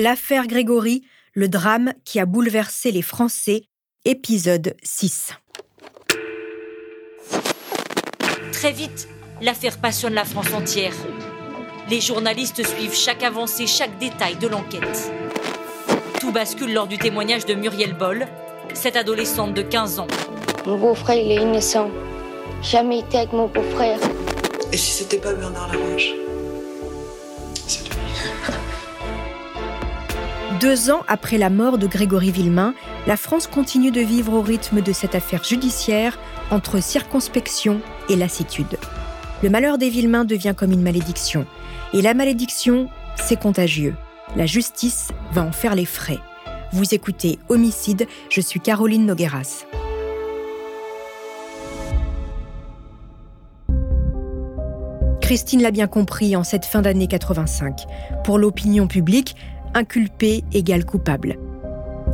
L'affaire Grégory, le drame qui a bouleversé les Français, épisode 6. Très vite, l'affaire passionne la France entière. Les journalistes suivent chaque avancée, chaque détail de l'enquête. Tout bascule lors du témoignage de Muriel Boll, cette adolescente de 15 ans. Mon beau-frère, il est innocent. Jamais été avec mon beau-frère. Et si c'était pas Bernard Laroche Deux ans après la mort de Grégory Villemain, la France continue de vivre au rythme de cette affaire judiciaire entre circonspection et lassitude. Le malheur des Villemains devient comme une malédiction. Et la malédiction, c'est contagieux. La justice va en faire les frais. Vous écoutez Homicide, je suis Caroline Nogueras. Christine l'a bien compris en cette fin d'année 85. Pour l'opinion publique, inculpé égale coupable.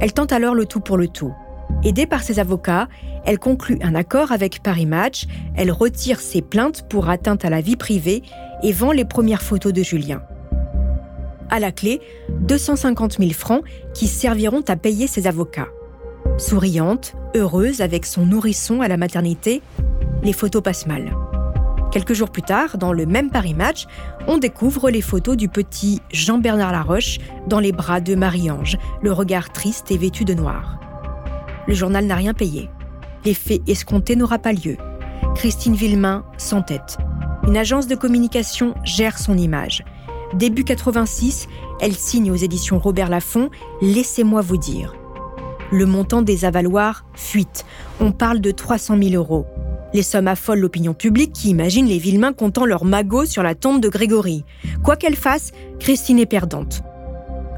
Elle tente alors le tout pour le tout. Aidée par ses avocats, elle conclut un accord avec Paris Match, elle retire ses plaintes pour atteinte à la vie privée et vend les premières photos de Julien. À la clé, 250 000 francs qui serviront à payer ses avocats. Souriante, heureuse avec son nourrisson à la maternité, les photos passent mal. Quelques jours plus tard, dans le même Paris Match, on découvre les photos du petit Jean-Bernard Laroche dans les bras de Marie-Ange, le regard triste et vêtu de noir. Le journal n'a rien payé. L'effet escompté n'aura pas lieu. Christine Villemain s'entête. Une agence de communication gère son image. Début 86, elle signe aux éditions Robert Laffont Laissez-moi vous dire. Le montant des avaloirs fuite. On parle de 300 000 euros. Les sommes affolent l'opinion publique qui imagine les Villemains comptant leur magot sur la tombe de Grégory. Quoi qu'elle fasse, Christine est perdante.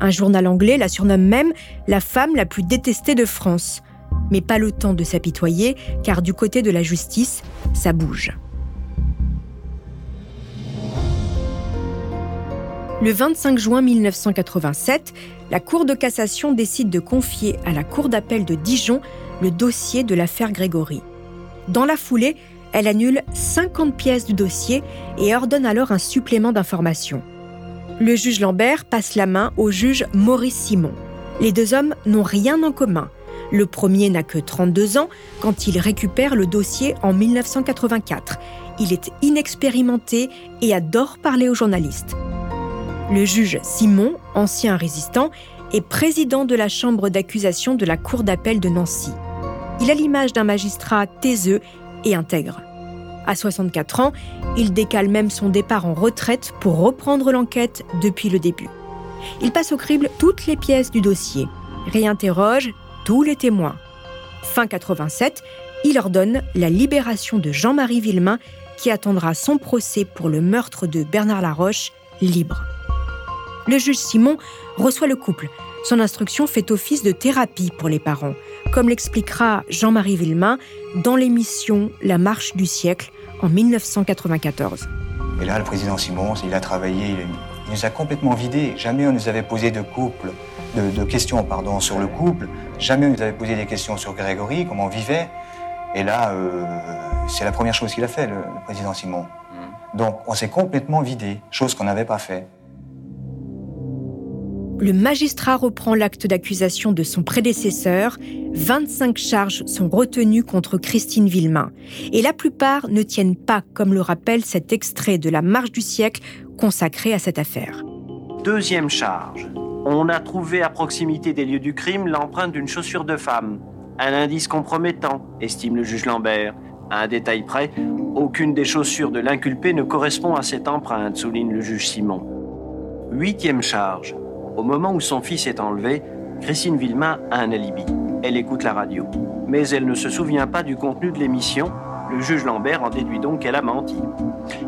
Un journal anglais la surnomme même la femme la plus détestée de France. Mais pas le temps de s'apitoyer, car du côté de la justice, ça bouge. Le 25 juin 1987, la Cour de cassation décide de confier à la Cour d'appel de Dijon le dossier de l'affaire Grégory. Dans la foulée, elle annule 50 pièces du dossier et ordonne alors un supplément d'information. Le juge Lambert passe la main au juge Maurice Simon. Les deux hommes n'ont rien en commun. Le premier n'a que 32 ans quand il récupère le dossier en 1984. Il est inexpérimenté et adore parler aux journalistes. Le juge Simon, ancien résistant, est président de la chambre d'accusation de la Cour d'appel de Nancy. Il a l'image d'un magistrat taiseux et intègre. À 64 ans, il décale même son départ en retraite pour reprendre l'enquête depuis le début. Il passe au crible toutes les pièces du dossier, réinterroge tous les témoins. Fin 87, il ordonne la libération de Jean-Marie Villemain qui attendra son procès pour le meurtre de Bernard Laroche libre. Le juge Simon reçoit le couple son instruction fait office de thérapie pour les parents, comme l'expliquera Jean-Marie Villemain dans l'émission La marche du siècle en 1994. Et là, le président Simon, il a travaillé, il nous a complètement vidés. Jamais on nous avait posé de couple, de, questions pardon, sur le couple. Jamais on nous avait posé des questions sur Grégory, comment on vivait. Et là, euh, c'est la première chose qu'il a fait, le, le président Simon. Mmh. Donc, on s'est complètement vidé, chose qu'on n'avait pas fait le magistrat reprend l'acte d'accusation de son prédécesseur. 25 charges sont retenues contre Christine Villemain. Et la plupart ne tiennent pas, comme le rappelle cet extrait de La Marche du siècle consacré à cette affaire. Deuxième charge. On a trouvé à proximité des lieux du crime l'empreinte d'une chaussure de femme. Un indice compromettant, estime le juge Lambert. À un détail près, aucune des chaussures de l'inculpé ne correspond à cette empreinte, souligne le juge Simon. Huitième charge. Au moment où son fils est enlevé, Christine Villemain a un alibi. Elle écoute la radio. Mais elle ne se souvient pas du contenu de l'émission. Le juge Lambert en déduit donc qu'elle a menti.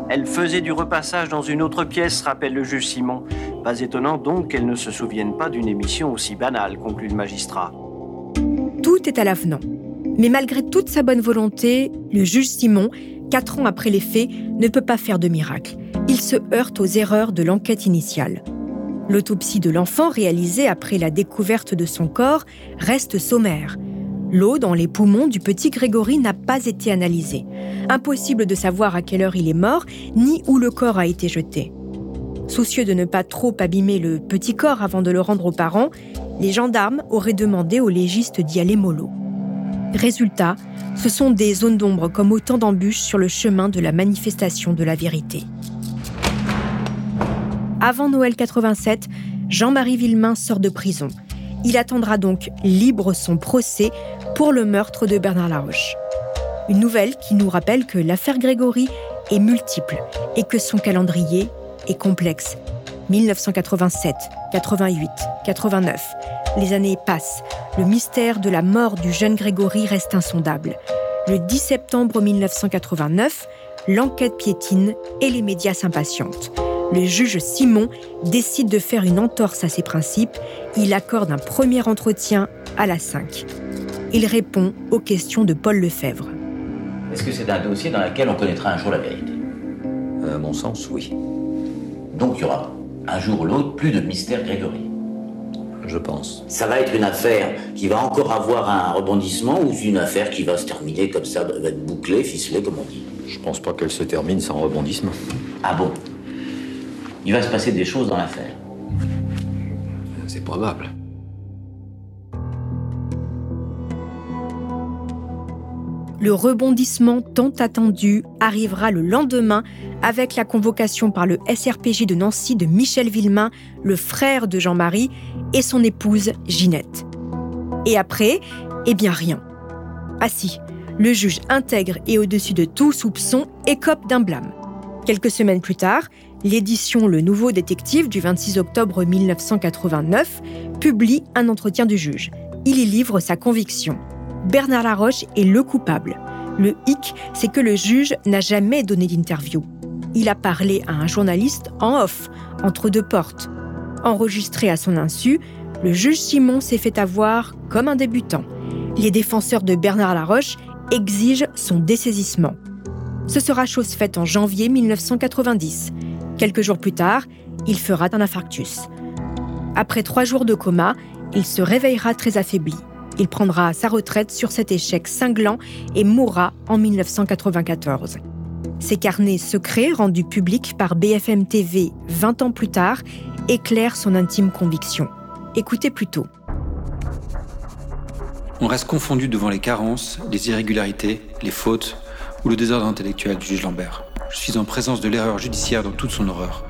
Elle faisait du repassage dans une autre pièce, rappelle le juge Simon. Pas étonnant donc qu'elle ne se souvienne pas d'une émission aussi banale, conclut le magistrat. Tout est à l'avenant. Mais malgré toute sa bonne volonté, le juge Simon, quatre ans après les faits, ne peut pas faire de miracle. Il se heurte aux erreurs de l'enquête initiale. L'autopsie de l'enfant réalisée après la découverte de son corps reste sommaire. L'eau dans les poumons du petit Grégory n'a pas été analysée. Impossible de savoir à quelle heure il est mort, ni où le corps a été jeté. Soucieux de ne pas trop abîmer le petit corps avant de le rendre aux parents, les gendarmes auraient demandé aux légistes d'y aller mollo. Résultat, ce sont des zones d'ombre comme autant d'embûches sur le chemin de la manifestation de la vérité. Avant Noël 87, Jean-Marie Villemain sort de prison. Il attendra donc libre son procès pour le meurtre de Bernard Laroche. Une nouvelle qui nous rappelle que l'affaire Grégory est multiple et que son calendrier est complexe. 1987, 88, 89. Les années passent. Le mystère de la mort du jeune Grégory reste insondable. Le 10 septembre 1989, l'enquête piétine et les médias s'impatientent. Le juge Simon décide de faire une entorse à ses principes. Il accorde un premier entretien à la 5. Il répond aux questions de Paul Lefebvre. Est-ce que c'est un dossier dans lequel on connaîtra un jour la vérité? À mon sens, oui. Donc il y aura un jour ou l'autre plus de mystère Grégory. Je pense. Ça va être une affaire qui va encore avoir un rebondissement ou une affaire qui va se terminer comme ça, va être bouclée, ficelée, comme on dit? Je pense pas qu'elle se termine sans rebondissement. Ah bon? Il va se passer des choses dans l'affaire. C'est probable. Le rebondissement tant attendu arrivera le lendemain avec la convocation par le SRPJ de Nancy de Michel Villemain, le frère de Jean-Marie, et son épouse Ginette. Et après, eh bien rien. Ah si, le juge intègre et au-dessus de tout soupçon écope d'un blâme. Quelques semaines plus tard, l'édition Le Nouveau Détective du 26 octobre 1989 publie un entretien du juge. Il y livre sa conviction. Bernard Laroche est le coupable. Le hic, c'est que le juge n'a jamais donné d'interview. Il a parlé à un journaliste en off, entre deux portes. Enregistré à son insu, le juge Simon s'est fait avoir comme un débutant. Les défenseurs de Bernard Laroche exigent son dessaisissement. Ce sera chose faite en janvier 1990. Quelques jours plus tard, il fera un infarctus. Après trois jours de coma, il se réveillera très affaibli. Il prendra sa retraite sur cet échec cinglant et mourra en 1994. Ces carnets secrets, rendus publics par BFM TV 20 ans plus tard, éclairent son intime conviction. Écoutez plutôt. On reste confondu devant les carences, les irrégularités, les fautes ou le désordre intellectuel du juge Lambert. Je suis en présence de l'erreur judiciaire dans toute son horreur.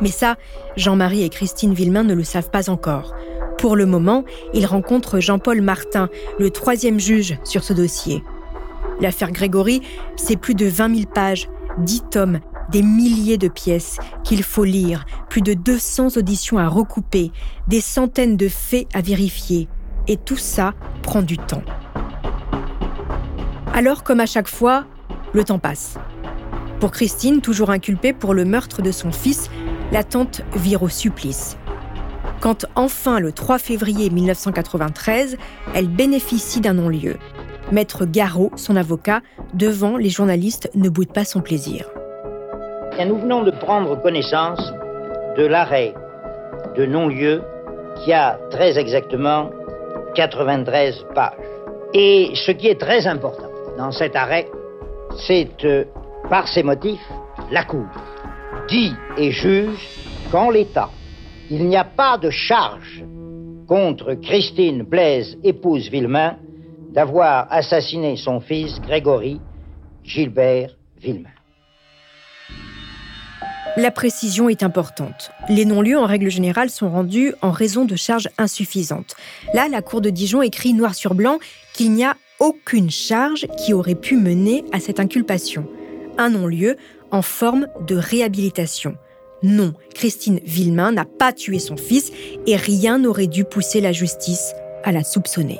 Mais ça, Jean-Marie et Christine Villemain ne le savent pas encore. Pour le moment, ils rencontrent Jean-Paul Martin, le troisième juge sur ce dossier. L'affaire Grégory, c'est plus de 20 000 pages, 10 tomes, des milliers de pièces qu'il faut lire, plus de 200 auditions à recouper, des centaines de faits à vérifier. Et tout ça prend du temps. Alors, comme à chaque fois, le temps passe. Pour Christine, toujours inculpée pour le meurtre de son fils, l'attente vire au supplice. Quand enfin, le 3 février 1993, elle bénéficie d'un non-lieu. Maître Garot, son avocat, devant les journalistes, ne boude pas son plaisir. nous venons de prendre connaissance de l'arrêt de non-lieu qui a très exactement 93 pages. Et ce qui est très important dans cet arrêt, c'est euh, par ces motifs, la Cour dit et juge qu'en l'État, il n'y a pas de charge contre Christine Blaise, épouse Villemain, d'avoir assassiné son fils Grégory Gilbert Villemain. La précision est importante. Les non-lieux, en règle générale, sont rendus en raison de charges insuffisantes. Là, la Cour de Dijon écrit noir sur blanc qu'il n'y a aucune charge qui aurait pu mener à cette inculpation. Un non-lieu en forme de réhabilitation. Non, Christine Villemain n'a pas tué son fils et rien n'aurait dû pousser la justice à la soupçonner.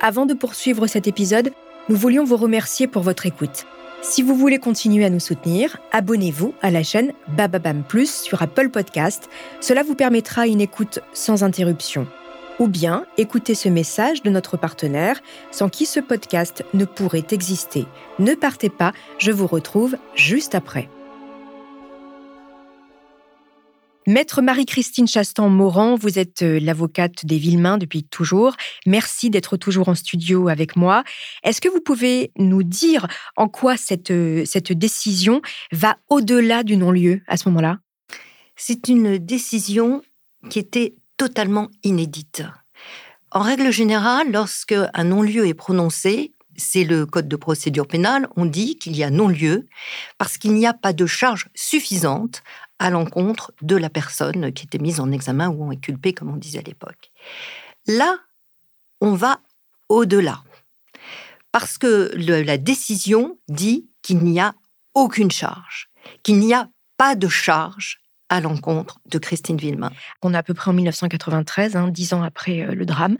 Avant de poursuivre cet épisode, nous voulions vous remercier pour votre écoute. Si vous voulez continuer à nous soutenir, abonnez-vous à la chaîne Bababam Plus sur Apple Podcast. Cela vous permettra une écoute sans interruption ou bien écoutez ce message de notre partenaire sans qui ce podcast ne pourrait exister. Ne partez pas, je vous retrouve juste après. Maître Marie-Christine Chastan-Morand, vous êtes euh, l'avocate des Villemains depuis toujours. Merci d'être toujours en studio avec moi. Est-ce que vous pouvez nous dire en quoi cette, euh, cette décision va au-delà du non-lieu à ce moment-là? C'est une décision qui était totalement inédite. En règle générale, lorsque un non-lieu est prononcé, c'est le code de procédure pénale, on dit qu'il y a non-lieu parce qu'il n'y a pas de charge suffisante à l'encontre de la personne qui était mise en examen ou inculpée, comme on disait à l'époque. Là, on va au-delà. Parce que la décision dit qu'il n'y a aucune charge, qu'il n'y a pas de charge à l'encontre de Christine Villemain. On est à peu près en 1993, hein, dix ans après euh, le drame.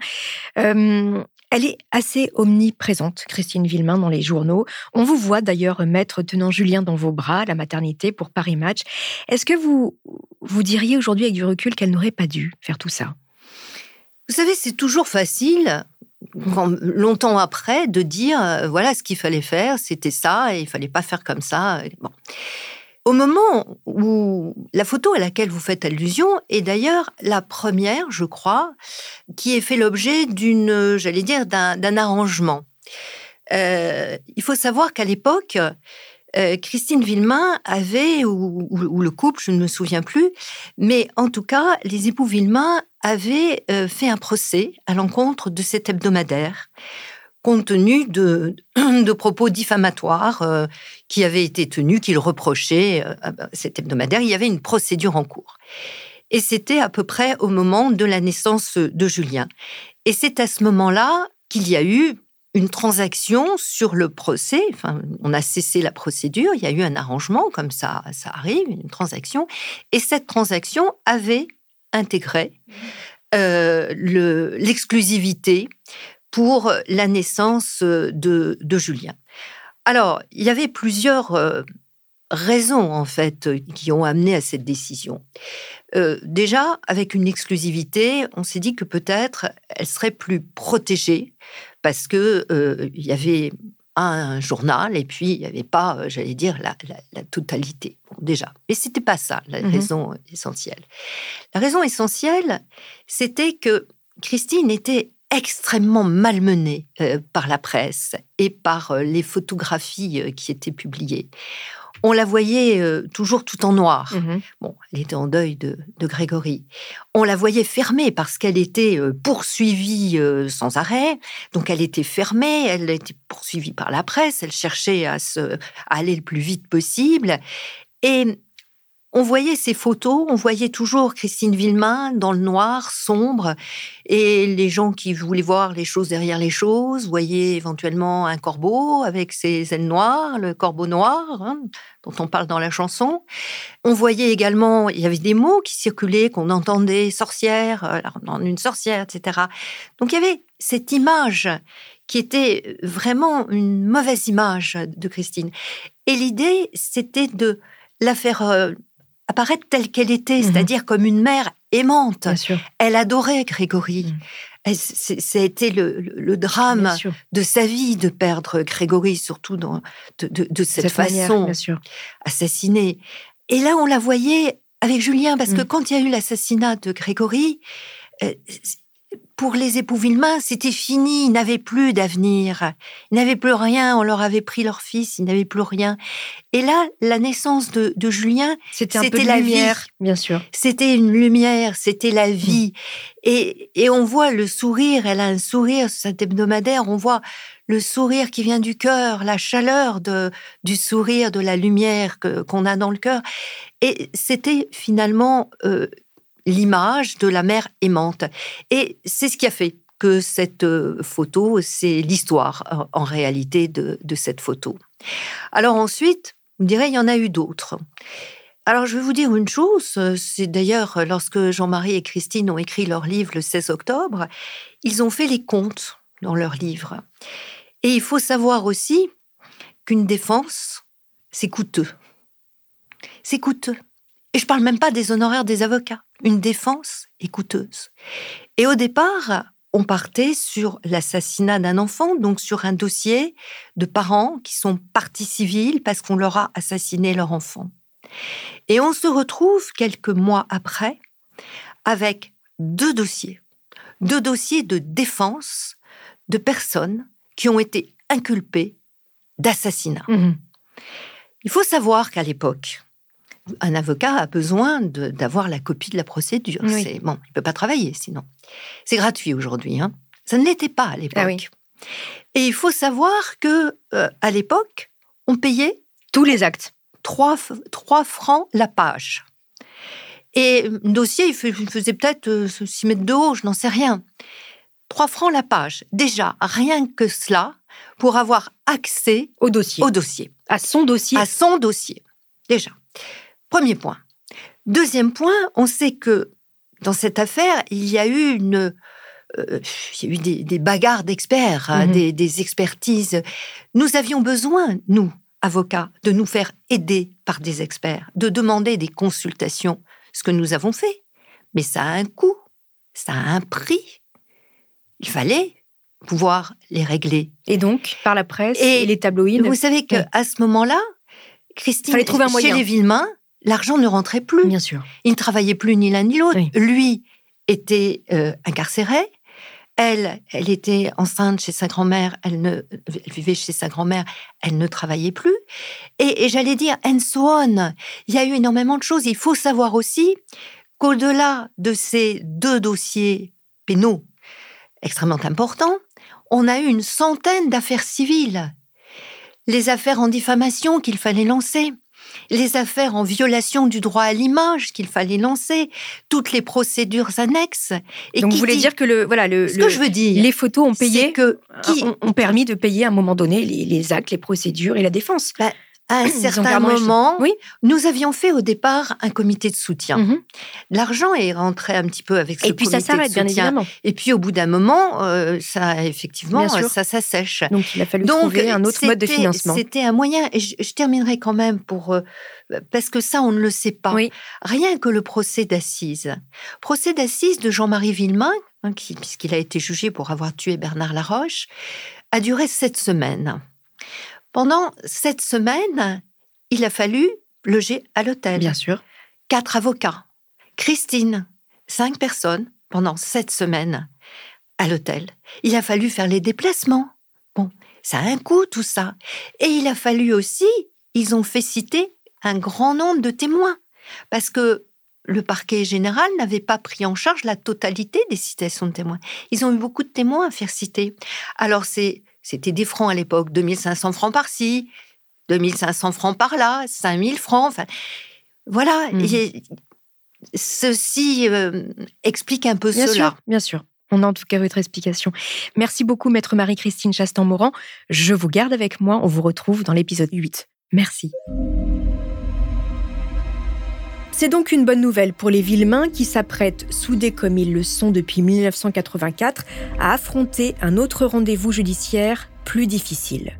Euh, elle est assez omniprésente, Christine Villemain, dans les journaux. On vous voit d'ailleurs mettre tenant Julien dans vos bras à la maternité pour Paris Match. Est-ce que vous, vous diriez aujourd'hui avec du recul qu'elle n'aurait pas dû faire tout ça? Vous savez, c'est toujours facile longtemps après, de dire euh, voilà ce qu'il fallait faire, c'était ça, et il fallait pas faire comme ça. Bon. Au moment où la photo à laquelle vous faites allusion est d'ailleurs la première, je crois, qui ait fait l'objet d'une, j'allais dire, d'un arrangement. Euh, il faut savoir qu'à l'époque, euh, Christine Villemain avait, ou, le couple, je ne me souviens plus, mais en tout cas, les époux Villemain avaient euh, fait un procès à l'encontre de cet hebdomadaire compte tenu de, propos diffamatoires euh, qui avaient été tenus, qu'il reprochait euh, cet hebdomadaire. Il y avait une procédure en cours. Et c'était à peu près au moment de la naissance de Julien. Et c'est à ce moment-là qu'il y a eu une transaction sur le procès. Enfin, on a cessé la procédure, il y a eu un arrangement, comme ça, ça arrive, une transaction. Et cette transaction avait intégré euh, l'exclusivité pour la naissance euh, de, Julien. Alors, il y avait plusieurs euh, raisons, en fait, qui ont amené à cette décision. Euh, déjà, avec une exclusivité, on s'est dit que peut-être elle serait plus protégée parce que il y avait un journal et puis il n'y avait pas, j'allais dire, la, totalité. déjà, mais c'était pas ça la mmh raison essentielle. La raison essentielle, c'était que Christine était extrêmement malmenée euh, par la presse et par euh, les photographies euh, qui étaient publiées. On la voyait toujours tout en noir. Mmh bon, elle était en deuil de, Grégory. On la voyait fermée parce qu'elle était poursuivie sans arrêt. Donc elle était fermée, elle était poursuivie par la presse. Elle cherchait à, se, à aller le plus vite possible. Et on voyait ces photos, on voyait toujours Christine Villemain dans le noir, sombre, et les gens qui voulaient voir les choses derrière les choses voyaient éventuellement un corbeau avec ses ailes noires, le corbeau noir, hein, dont on parle dans la chanson. On voyait également, il y avait des mots qui circulaient, qu'on entendait, sorcière, euh, une sorcière, etc. Donc il y avait cette image qui était vraiment une mauvaise image de Christine. Et l'idée, c'était de la faire euh, apparaître telle qu'elle était, mhm. c'est-à-dire comme une mère aimante. Elle adorait Grégory. Mhm. Ça a été le, drame de sa vie de perdre Grégory, surtout dans, de, cette, façon, assassinée. Et là, on la voyait avec Julien, parce que mhm. quand il y a eu l'assassinat de Grégory, euh, pour les époux Villemain, c'était fini, ils n'avaient plus d'avenir. Ils n'avaient plus rien, on leur avait pris leur fils, ils n'avaient plus rien. Et là, la naissance de, Julien, c'était la lumière, bien sûr. C'était une lumière, c'était la vie. Et, et on voit le sourire, elle a un sourire, cet hebdomadaire, on voit le sourire qui vient du cœur, la chaleur de, du sourire, de la lumière qu'on a dans le cœur. Et c'était finalement euh, l'image de la mère aimante. Et c'est ce qui a fait que cette euh, photo, c'est l'histoire euh, en réalité de, cette photo. Alors ensuite, on dirait il y en a eu d'autres. Alors je vais vous dire une chose, c'est d'ailleurs lorsque Jean-Marie et Christine ont écrit leur livre le 16 octobre, ils ont fait les comptes dans leur livre. Et il faut savoir aussi qu'une défense, c'est coûteux. C'est coûteux. Et je parle même pas des honoraires des avocats. Une défense est coûteuse. Et au départ, on partait sur l'assassinat d'un enfant, donc sur un dossier de parents qui sont partis civils parce qu'on leur a assassiné leur enfant. Et on se retrouve quelques mois après avec deux dossiers. Deux dossiers de défense de personnes qui ont été inculpées d'assassinat. Mhm. Il faut savoir qu'à l'époque, un avocat a besoin d'avoir la copie de la procédure. Oui. Bon, il peut pas travailler sinon. C'est gratuit aujourd'hui. Hein. Ça ne l'était pas à l'époque. Ah oui. Et il faut savoir que euh, à l'époque, on payait Tous les actes. 3, francs la page. Et un dossier, il fais- il faisait peut-être 6 mètres de haut, je n'en sais rien. 3 francs la page. Déjà, rien que cela, pour avoir accès Au dossier. au dossier, À son dossier. à son dossier. Déjà. Premier point. Deuxième point, on sait que dans cette affaire, il y a eu une. euh, il y a eu des, des bagarres d'experts, hein, Mhm. des, des expertises. Nous avions besoin, nous, avocats, de nous faire aider par des experts, de demander des consultations, ce que nous avons fait. Mais ça a un coût, ça a un prix. Il fallait pouvoir les régler. Et donc, par la presse Et et, les tabloïds. Vous savez que Oui. à ce moment-là, Christine, trouver un chez moyen. les Villemain, l'argent ne rentrait plus. Bien sûr. Ils ne travaillaient plus ni l'un ni l'autre. Oui. Lui était euh, incarcéré. Elle, elle était enceinte chez sa grand-mère. Elle, ne, elle vivait chez sa grand-mère. Elle ne travaillait plus. Et, et j'allais dire, and so on. Il y a eu énormément de choses. Il faut savoir aussi qu'au-delà de ces deux dossiers pénaux extrêmement importants, on a eu une centaine d'affaires civiles. Les affaires en diffamation qu'il fallait lancer, les affaires en violation du droit à l'image qu'il fallait lancer, toutes les procédures annexes. Et Donc, qui vous voulez dit- dire que le, voilà, le, ce le- que je veux dire, les photos ont payé, que qui, ont, ont permis de payer à un moment donné les, les actes, les procédures et la défense. À un certain moment, Oui. nous avions fait au départ un comité de soutien. Mhm. L'argent est rentré un petit peu avec ce Et puis ça comité de bien évidemment. Et puis au bout d'un moment, euh, ça effectivement, ça s'assèche. Donc il a fallu Donc, trouver un autre mode de financement. C'était un moyen, et je, je terminerai quand même pour euh, parce que ça on ne le sait pas. Oui. Rien que le procès d'assises, procès d'assises de Jean-Marie Villemain, hein, qui- puisqu'il a été jugé pour avoir tué Bernard Laroche, a duré sept semaines. Pendant sept semaines, il a fallu loger à l'hôtel. Bien sûr. Quatre avocats, Christine, cinq personnes pendant sept semaines à l'hôtel. Il a fallu faire les déplacements. Bon, ça a un coût tout ça. Et il a fallu aussi, ils ont fait citer un grand nombre de témoins parce que le parquet général n'avait pas pris en charge la totalité des citations de témoins. Ils ont eu beaucoup de témoins à faire citer. Alors c'est c'était des francs à l'époque, 2500 francs par-ci, 2500 francs par-là, 5000 francs. Enfin, voilà. Et ceci euh, explique un peu Bien cela. sûr, bien sûr. On a en tout cas votre explication. Merci beaucoup, maître Marie-Christine Chastan-Moran. Je vous garde avec moi. On vous retrouve dans l'épisode 8. Merci. C'est donc une bonne nouvelle pour les Villemains qui s'apprêtent, soudés comme ils le sont depuis 1984, à affronter un autre rendez-vous judiciaire plus difficile.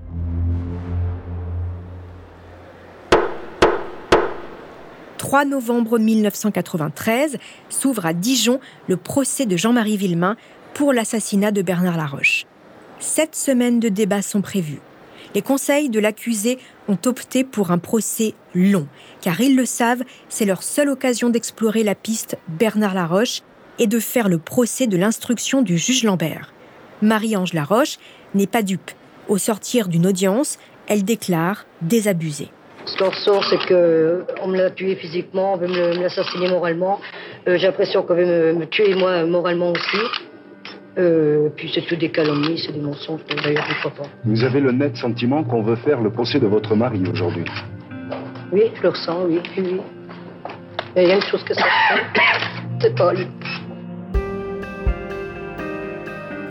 3 novembre 1993 s'ouvre à Dijon le procès de Jean-Marie Villemain pour l'assassinat de Bernard Laroche. Sept semaines de débats sont prévues. Les conseils de l'accusé ont opté pour un procès long, car ils le savent, c'est leur seule occasion d'explorer la piste Bernard Laroche et de faire le procès de l'instruction du juge Lambert. Marie-Ange Laroche n'est pas dupe. Au sortir d'une audience, elle déclare désabusée. Ce qu'on ressort, c'est que on me l'a tué physiquement, on veut me l'assassiner moralement. Euh, J'ai l'impression qu'on veut me, me tuer moi moralement aussi. Euh, puis c'est tout des calomnies, c'est des mensonges. D'ailleurs, je ne crois pas. Vous avez le net sentiment qu'on veut faire le procès de votre mari aujourd'hui. Oui, je le ressens, oui, oui, oui. Il y a une chose que ça c'est pas lui.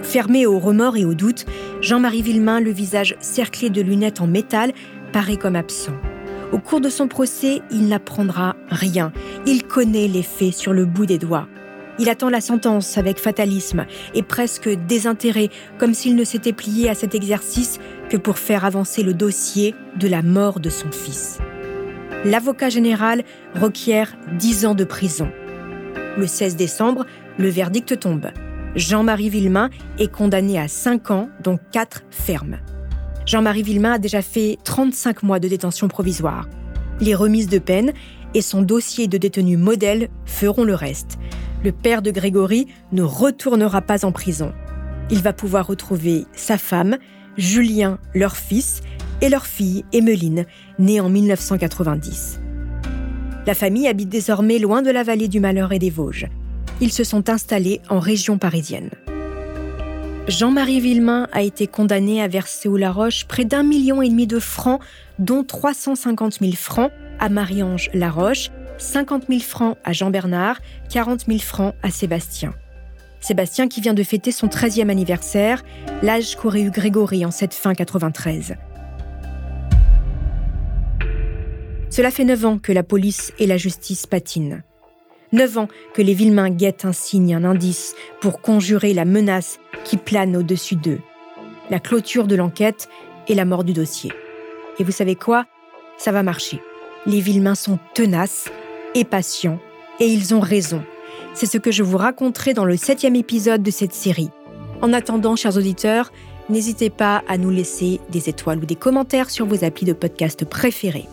Fermé au remords et au doute, Jean-Marie Villemain, le visage cerclé de lunettes en métal, paraît comme absent. Au cours de son procès, il n'apprendra rien. Il connaît les faits sur le bout des doigts. Il attend la sentence avec fatalisme et presque désintérêt, comme s'il ne s'était plié à cet exercice que pour faire avancer le dossier de la mort de son fils. L'avocat général requiert 10 ans de prison. Le 16 décembre, le verdict tombe. Jean-Marie Villemain est condamné à 5 ans, dont 4 fermes. Jean-Marie Villemain a déjà fait 35 mois de détention provisoire. Les remises de peine et son dossier de détenu modèle feront le reste. Le père de Grégory ne retournera pas en prison. Il va pouvoir retrouver sa femme, Julien, leur fils, et leur fille, Emmeline, née en 1990. La famille habite désormais loin de la vallée du Malheur et des Vosges. Ils se sont installés en région parisienne. Jean-Marie Villemain a été condamné à verser au Laroche près d'un million et demi de francs, dont 350 000 francs à Marie-Ange Laroche, 50 000 francs à Jean Bernard, 40 000 francs à Sébastien. Sébastien qui vient de fêter son 13e anniversaire, l'âge qu'aurait eu Grégory en cette fin 93. Cela fait neuf ans que la police et la justice patinent. Neuf ans que les Villemains guettent un signe, un indice pour conjurer la menace qui plane au-dessus d'eux. La clôture de l'enquête et la mort du dossier. Et vous savez quoi? Ça va marcher. Les Villemains sont tenaces et patients, et ils ont raison. C'est ce que je vous raconterai dans le septième épisode de cette série. En attendant, chers auditeurs, n'hésitez pas à nous laisser des étoiles ou des commentaires sur vos applis de podcast préférés.